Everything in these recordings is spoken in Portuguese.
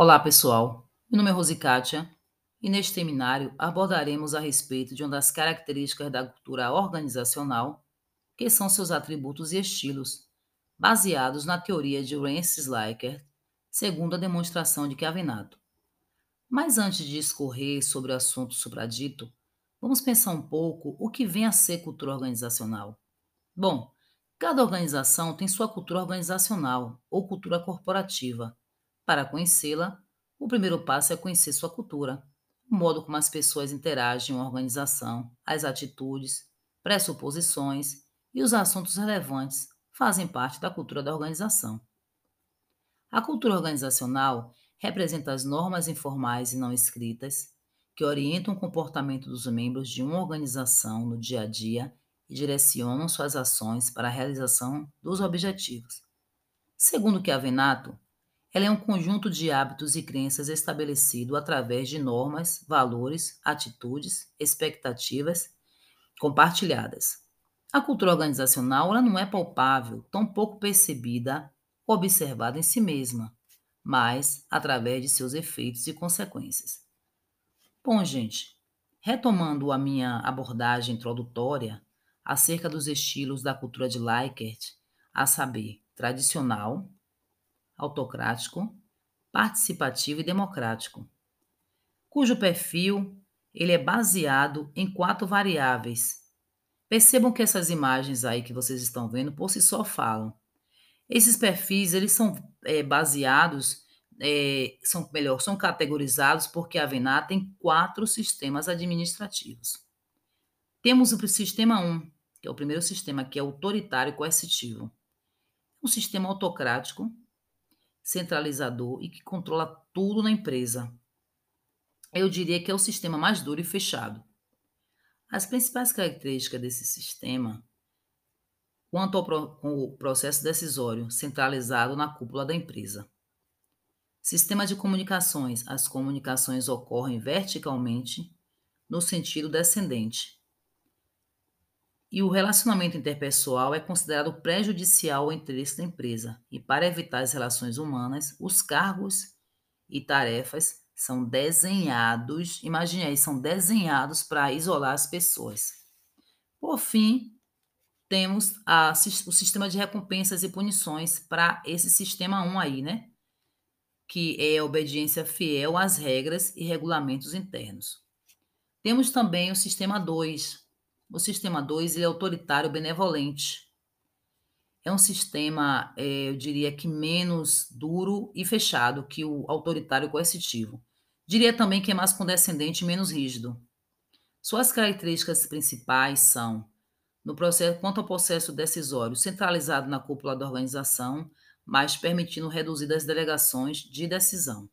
Olá, pessoal. Meu nome é Rosikátia e neste seminário abordaremos a respeito de uma das características da cultura organizacional, que são seus atributos e estilos, baseados na teoria de Likert, segundo a demonstração de Chiavinato. Mas antes de discorrer sobre o assunto supradito, vamos pensar um pouco o que vem a ser cultura organizacional. Bom, cada organização tem sua cultura organizacional ou cultura corporativa. Para conhecê-la, o primeiro passo é conhecer sua cultura, o modo como as pessoas interagem em uma organização, as atitudes, pressuposições e os assuntos relevantes fazem parte da cultura da organização. A cultura organizacional representa as normas informais e não escritas que orientam o comportamento dos membros de uma organização no dia a dia e direcionam suas ações para a realização dos objetivos. Segundo Chiavenato, ela é um conjunto de hábitos e crenças estabelecido através de normas, valores, atitudes, expectativas compartilhadas. A cultura organizacional ela não é palpável, tão pouco percebida, observada em si mesma, mas através de seus efeitos e consequências. Bom, gente, retomando a minha abordagem introdutória acerca dos estilos da cultura de Likert, a saber, tradicional, autocrático, participativo e democrático, cujo perfil ele é baseado em quatro variáveis. Percebam que essas imagens aí que vocês estão vendo por si só falam. Esses perfis eles são é, baseados, é, são melhor, são categorizados porque a Venar tem quatro sistemas administrativos. Temos o sistema 1, que é o primeiro sistema, que é autoritário coercitivo. Um sistema autocrático, centralizador e que controla tudo na empresa. Eu diria que é o sistema mais duro e fechado. As principais características desse sistema, quanto ao pro, processo decisório centralizado na cúpula da empresa. Sistema de comunicações. As comunicações ocorrem verticalmente no sentido descendente, e o relacionamento interpessoal é considerado prejudicial ao interesse da empresa. E para evitar as relações humanas, os cargos e tarefas são desenhados, imagine aí, são desenhados para isolar as pessoas. Por fim, temos a, o sistema de recompensas e punições para esse sistema 1 aí, né? Que é a obediência fiel às regras e regulamentos internos. Temos também o sistema 2, o sistema 2 é autoritário benevolente. É um sistema, é, eu diria que menos duro e fechado que o autoritário coercitivo. Diria também que é mais condescendente e menos rígido. Suas características principais são, no processo, quanto ao processo decisório, centralizado na cúpula da organização, mas permitindo reduzir as delegações de decisão.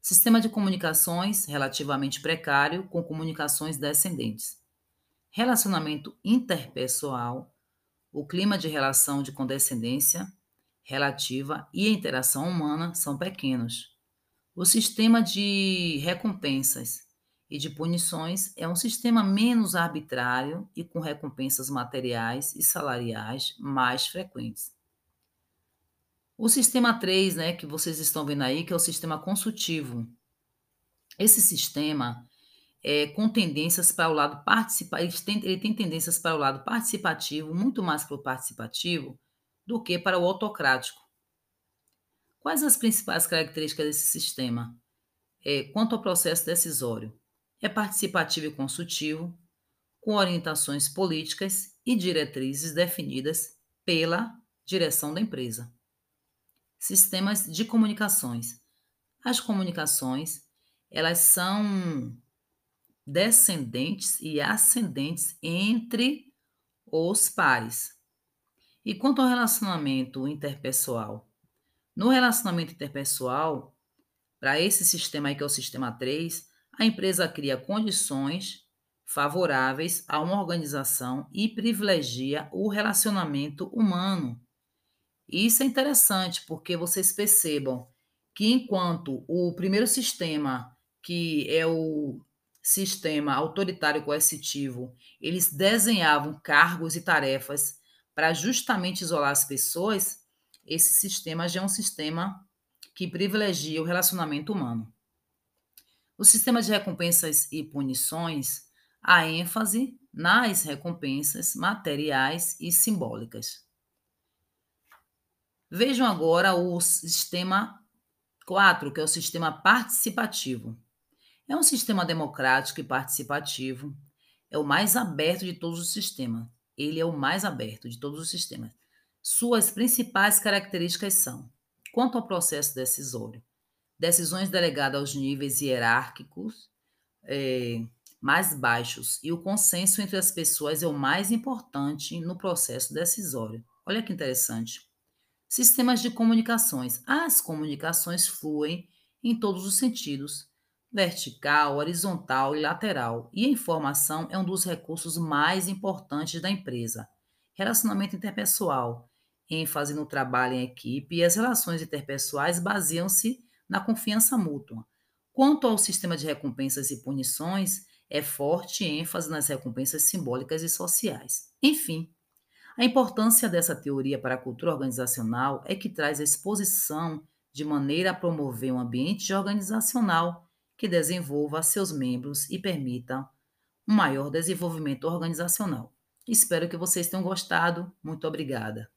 Sistema de comunicações relativamente precário, com comunicações descendentes relacionamento interpessoal, o clima de relação de condescendência relativa e a interação humana são pequenos. O sistema de recompensas e de punições é um sistema menos arbitrário e com recompensas materiais e salariais mais frequentes. O sistema 3, né, que vocês estão vendo aí, que é o sistema consultivo. Esse sistema é, com tendências para o lado participativo, ele ele tem tendências para o lado participativo, muito mais para o participativo, do que para o autocrático. Quais as principais características desse sistema? É, quanto ao processo decisório, é participativo e consultivo, com orientações políticas e diretrizes definidas pela direção da empresa. Sistemas de comunicações. As comunicações, elas são descendentes e ascendentes entre os pares. E quanto ao relacionamento interpessoal? No relacionamento interpessoal, para esse sistema aí que é o sistema 3, a empresa cria condições favoráveis a uma organização e privilegia o relacionamento humano. Isso é interessante porque vocês percebam que enquanto o primeiro sistema, que é o sistema autoritário coercitivo, eles desenhavam cargos e tarefas para justamente isolar as pessoas, esse sistema já é um sistema que privilegia o relacionamento humano. O sistema de recompensas e punições a ênfase nas recompensas materiais e simbólicas. Vejam agora o sistema 4, que é o sistema participativo. É um sistema democrático e participativo. É o mais aberto de todos os sistemas. Ele é o mais aberto de todos os sistemas. Suas principais características são: quanto ao processo decisório, decisões delegadas aos níveis hierárquicos é, mais baixos e o consenso entre as pessoas é o mais importante no processo decisório. Olha que interessante. Sistemas de comunicações. As comunicações fluem em todos os sentidos, vertical, horizontal e lateral, e a informação é um dos recursos mais importantes da empresa. Relacionamento interpessoal, ênfase no trabalho em equipe e as relações interpessoais baseiam-se na confiança mútua. Quanto ao sistema de recompensas e punições, é forte ênfase nas recompensas simbólicas e sociais. Enfim, a importância dessa teoria para a cultura organizacional é que traz a exposição de maneira a promover um ambiente organizacional que desenvolva seus membros e permita um maior desenvolvimento organizacional. Espero que vocês tenham gostado. Muito obrigada.